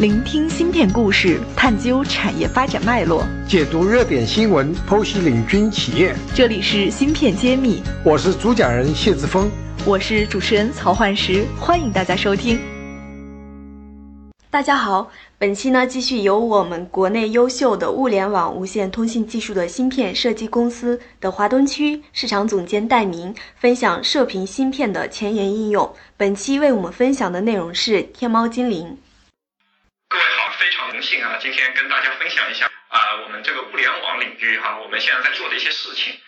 聆听芯片故事，探究产业发展脉络，解读热点新闻，剖析领军企业。这里是芯片揭秘，我是主讲人谢志峰，我是主持人曹焕石，欢迎大家收听。大家好，本期呢继续由我们国内优秀的物联网无线通信技术的芯片设计公司的华东区市场总监戴明分享射频芯片的前沿应用。本期为我们分享的内容是天猫精灵。各位好，非常荣幸啊，今天跟大家分享一下啊，我们这个物联网领域哈，我们现在在做的一些事情。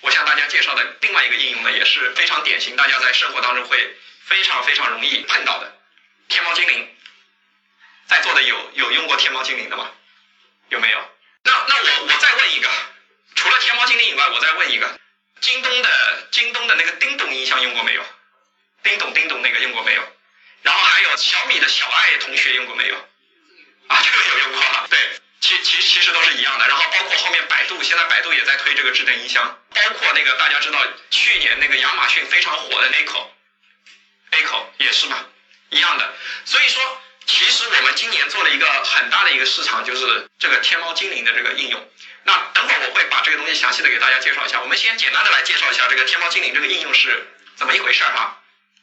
我向大家介绍的另外一个应用呢，也是非常典型，大家在生活当中会非常非常容易碰到的。天猫精灵，在座的有有用过天猫精灵的吗？有没有？那那我我再问一个，除了天猫精灵以外，我再问一个，京东的京东的那个叮咚音箱用过没有？叮咚叮咚那个用过没有？然后还有小米的小爱同学用过没有？啊，这个有用过，对，其其其实都是一样的。然后包括后面百度，现在百度也在推这个智能音箱，包括那个大家知道去年那个亚马逊非常火的 Echo，Echo 也是嘛，一样的。所以说，其实我们今年做了一个很大的一个市场，就是这个天猫精灵的这个应用。那等会儿我会把这个东西详细的给大家介绍一下。我们先简单的来介绍一下这个天猫精灵这个应用是怎么一回事儿哈。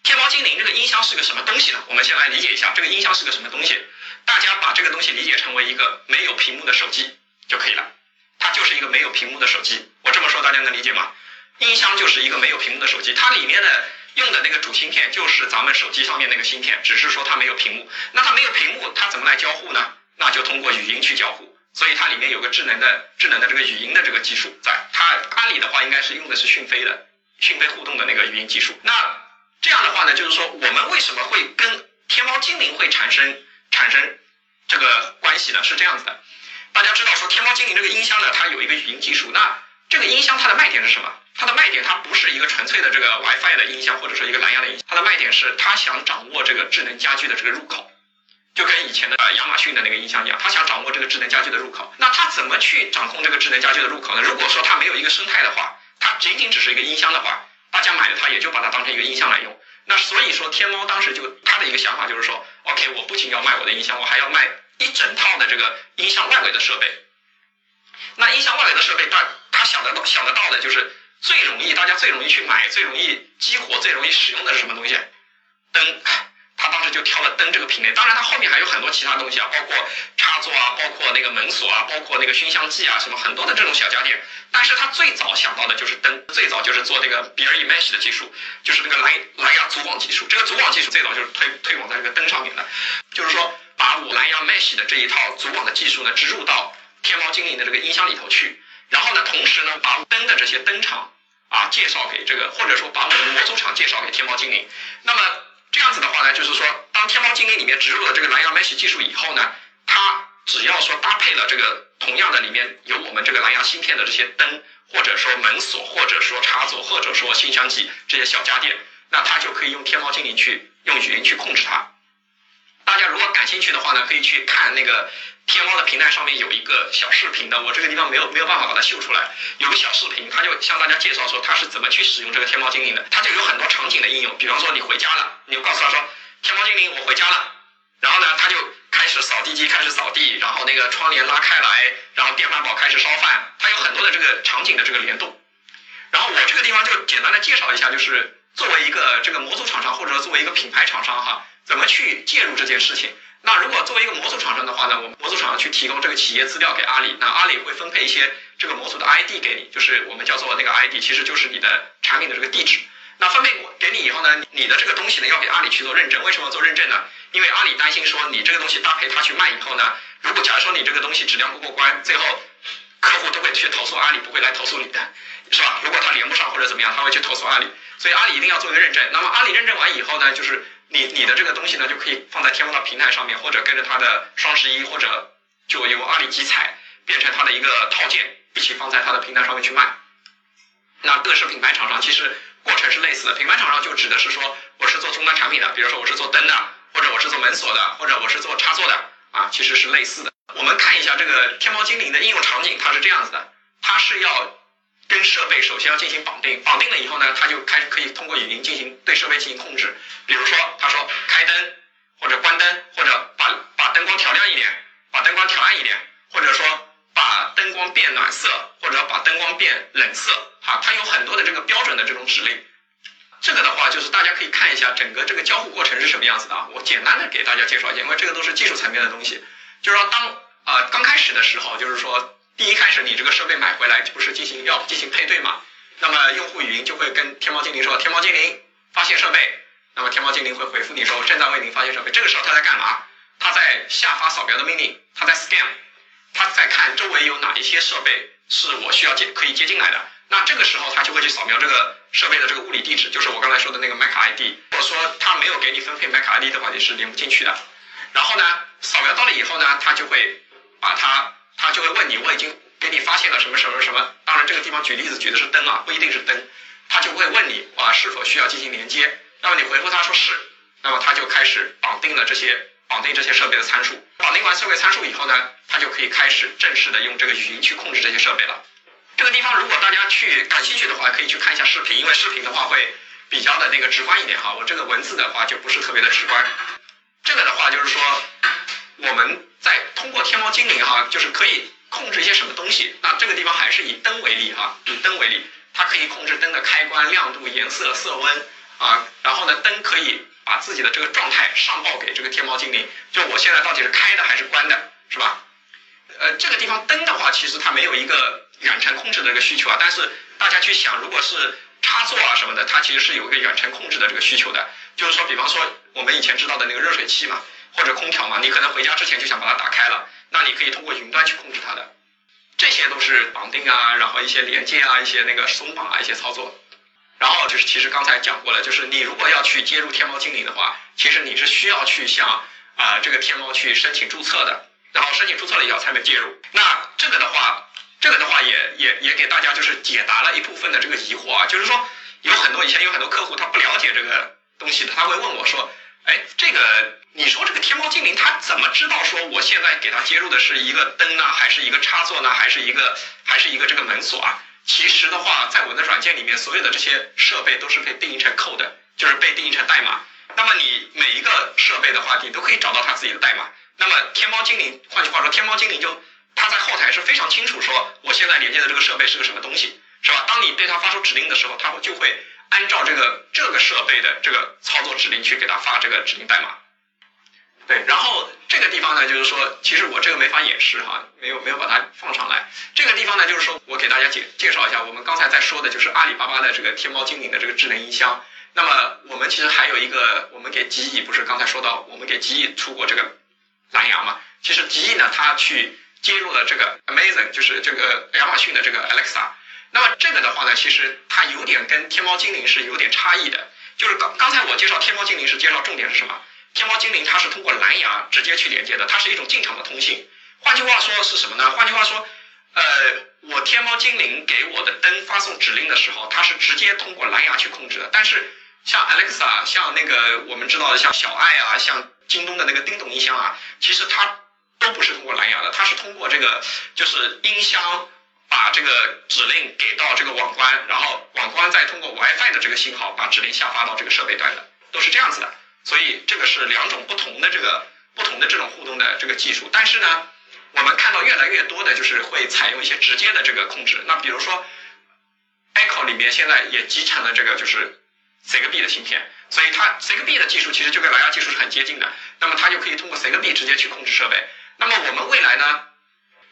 天猫精灵这个音箱是个什么东西呢？我们先来理解一下这个音箱是个什么东西。大家把这个东西理解成为一个没有屏幕的手机就可以了，它就是一个没有屏幕的手机。我这么说大家能理解吗？音箱就是一个没有屏幕的手机，它里面的用的那个主芯片就是咱们手机上面那个芯片，只是说它没有屏幕。那它没有屏幕，它怎么来交互呢？那就通过语音去交互。所以它里面有个智能的智能的这个语音的这个技术在。它阿里的话应该是用的是讯飞的讯飞互动的那个语音技术。那这样的话呢，就是说我们为什么会跟天猫精灵会产生？产生这个关系呢是这样子的，大家知道说天猫精灵这个音箱呢，它有一个语音技术。那这个音箱它的卖点是什么？它的卖点它不是一个纯粹的这个 WiFi 的音箱，或者说一个蓝牙的音箱，它的卖点是它想掌握这个智能家居的这个入口，就跟以前的亚马逊的那个音箱一样，它想掌握这个智能家居的入口。那它怎么去掌控这个智能家居的入口呢？如果说它没有一个生态的话，它仅仅只是一个音箱的话，大家买了它也就把它当成一个音箱来用。那所以说天猫当时就他的一个想法就是说。OK，我不仅要卖我的音箱，我还要卖一整套的这个音箱外围的设备。那音箱外围的设备，他他想得到想得到的就是最容易大家最容易去买、最容易激活、最容易使用的是什么东西？灯。他当时就挑了灯这个品类，当然它后面还有很多其他东西啊，包括插座啊，包括那个门锁啊，包括那个熏香剂啊，什么很多的这种小家电。但是他最早想到的就是灯，最早就是做这个 BLE Mesh 的技术，就是那个蓝蓝牙组网技术。这个组网技术最早就是推推广在这个灯上面的，就是说把我蓝牙 Mesh 的这一套组网的技术呢植入到天猫精灵的这个音箱里头去，然后呢，同时呢把灯的这些灯厂啊介绍给这个，或者说把我们的模组厂介绍给天猫精灵，那么。这样子的话呢，就是说，当天猫精灵里面植入了这个蓝牙 Mesh 技术以后呢，它只要说搭配了这个同样的里面有我们这个蓝牙芯片的这些灯，或者说门锁，或者说插座，或者说新香机这些小家电，那它就可以用天猫精灵去用语音去控制它。大家如果感兴趣的话呢，可以去看那个。天猫的平台上面有一个小视频的，我这个地方没有没有办法把它秀出来。有个小视频，他就向大家介绍说他是怎么去使用这个天猫精灵的。他就有很多场景的应用，比方说你回家了，你就告诉他说天猫精灵我回家了，然后呢他就开始扫地机开始扫地，然后那个窗帘拉开来，然后电饭煲开始烧饭，它有很多的这个场景的这个联动。然后我这个地方就简单的介绍一下，就是作为一个这个模组厂商或者作为一个品牌厂商哈，怎么去介入这件事情。那如果作为一个模组厂商的话呢，我们模组厂商去提供这个企业资料给阿里，那阿里会分配一些这个模组的 ID 给你，就是我们叫做那个 ID，其实就是你的产品的这个地址。那分配给你以后呢，你的这个东西呢要给阿里去做认证。为什么做认证呢？因为阿里担心说你这个东西搭配他去卖以后呢，如果假如说你这个东西质量不过关，最后客户都会去投诉阿里，不会来投诉你的，是吧？如果他连不上或者怎么样，他会去投诉阿里。所以阿里一定要做一个认证。那么阿里认证完以后呢，就是。你你的这个东西呢，就可以放在天猫的平台上面，或者跟着它的双十一，或者就由阿里集采变成它的一个套件，一起放在它的平台上面去卖。那各式品牌厂商其实过程是类似的，品牌厂商就指的是说我是做终端产品的，比如说我是做灯的，或者我是做门锁的，或者我是做插座的啊，其实是类似的。我们看一下这个天猫精灵的应用场景，它是这样子的，它是要。跟设备首先要进行绑定绑定了以后呢它就开始可以通过语音进行对设备进行控制。比如说他说开灯或者关灯或者把把灯光调亮一点把灯光调暗一点或者说把灯光变暖色或者把灯光变冷色。哈它有很多的这个标准的这种指令。这个的话就是大家可以看一下整个这个交互过程是什么样子的啊。我简单的给大家介绍一下因为这个都是技术层面的东西。就是说当啊刚开始的时候就是说第一开始你这个设备买回来不是进行要进行配对嘛？那么用户语音就会跟天猫精灵说：“天猫精灵，发现设备。”那么天猫精灵会回复你说：“正在为您发现设备。”这个时候他在干嘛？他在下发扫描的命令，他在 scan，他在看周围有哪一些设备是我需要接可以接进来的。那这个时候他就会去扫描这个设备的这个物理地址，就是我刚才说的那个 MAC ID。如果说他没有给你分配 MAC ID 的话，你是连不进去的。然后呢，扫描到了以后呢，他就会把它，他就会问你，我已经给你发现了什么什么什么。当然这个地方举例子举的是灯啊，不一定是灯。他就会问你啊是否需要进行连接。那么你回复他说是，那么他就开始绑定了这些绑定这些设备的参数。绑定完设备参数以后呢，他就可以开始正式的用这个语音去控制这些设备了。这个地方如果大家去感兴趣的话，可以去看一下视频，因为视频的话会比较的那个直观一点哈。我这个文字的话就不是特别的直观。这个的话就是说，我们在通过天猫精灵哈，就是可以控制一些什么东西。那这个地方还是以灯为例哈，以灯为例，它可以控制灯的开关、亮度、颜色、色温啊。然后呢，灯可以把自己的这个状态上报给这个天猫精灵，就我现在到底是开的还是关的，是吧？呃，这个地方灯的话，其实它没有一个远程控制的一个需求啊。但是大家去想，如果是插座啊什么的，它其实是有一个远程控制的这个需求的。就是说，比方说我们以前知道的那个热水器嘛，或者空调嘛，你可能回家之前就想把它打开了，那你可以通过云端去控制它的。这些都是绑定啊，然后一些连接啊，一些那个松绑啊，一些操作。然后就是其实刚才讲过了，就是你如果要去接入天猫精灵的话，其实你是需要去向啊这个天猫去申请注册的。然后申请注册了以后才能接入。那这个的话，这个的话也也也给大家就是解答了一部分的这个疑惑啊，就是说有很多以前有很多客户他不了解这个东西的，他会问我说，哎，这个你说这个天猫精灵它怎么知道说我现在给它接入的是一个灯啊，还是一个插座呢，还是一个还是一个这个门锁啊？其实的话，在我的软件里面，所有的这些设备都是被定义成 code，就是被定义成代码。那么你每一个设备的话，你都可以找到它自己的代码。那么天猫精灵，换句话说，天猫精灵就它在后台是非常清楚说，我现在连接的这个设备是个什么东西，是吧？当你对它发出指令的时候，它会就会按照这个这个设备的这个操作指令去给它发这个指令代码。对，然后这个地方呢，就是说，其实我这个没法演示哈，没有没有把它放上来。这个地方呢，就是说我给大家介介绍一下，我们刚才在说的就是阿里巴巴的这个天猫精灵的这个智能音箱。那么我们其实还有一个，我们给极翼不是刚才说到，我们给极翼出过这个。蓝牙嘛，其实极翼呢，它去接入了这个 Amazon，就是这个亚马逊的这个 Alexa。那么这个的话呢，其实它有点跟天猫精灵是有点差异的。就是刚刚才我介绍天猫精灵是介绍重点是什么？天猫精灵它是通过蓝牙直接去连接的，它是一种进场的通信。换句话说是什么呢？换句话说，呃，我天猫精灵给我的灯发送指令的时候，它是直接通过蓝牙去控制的。但是像 Alexa，像那个我们知道的像小爱啊，像京东的那个叮咚音箱啊，其实它都不是通过蓝牙的，它是通过这个就是音箱把这个指令给到这个网关，然后网关再通过 WiFi 的这个信号把指令下发到这个设备端的，都是这样子的。所以这个是两种不同的这个不同的这种互动的这个技术。但是呢，我们看到越来越多的就是会采用一些直接的这个控制。那比如说，Echo 里面现在也集成了这个就是 Zigbee 的芯片。所以它 Zigbee 的技术其实就跟蓝牙技术是很接近的，那么它就可以通过 Zigbee 直接去控制设备。那么我们未来呢，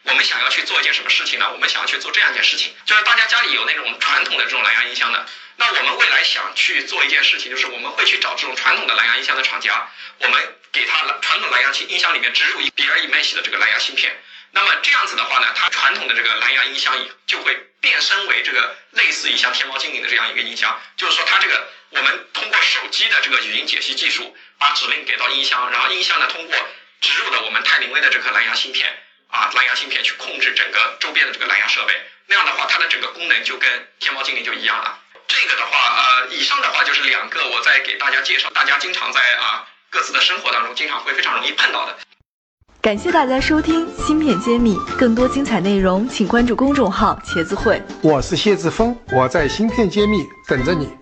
我们想要去做一件什么事情呢？我们想要去做这样一件事情，就是大家家里有那种传统的这种蓝牙音箱的，那我们未来想去做一件事情，就是我们会去找这种传统的蓝牙音箱的厂家，我们给它传统蓝牙音箱里面植入一 BLE-Mesh 的这个蓝牙芯片。那么这样子的话呢，它传统的这个蓝牙音箱就会变身为这个类似于像天猫精灵的这样一个音箱，就是说它这个我们通过手机的这个语音解析技术，把指令给到音箱，然后音箱呢通过植入的我们泰林威的这颗蓝牙芯片啊，蓝牙芯片去控制整个周边的这个蓝牙设备，那样的话它的整个功能就跟天猫精灵就一样了。这个的话，呃，以上的话就是两个我在给大家介绍，大家经常在啊各自的生活当中经常会非常容易碰到的。感谢大家收听《芯片揭秘》，更多精彩内容，请关注公众号“茄子会”。我是谢志峰，我在芯片揭秘等着你。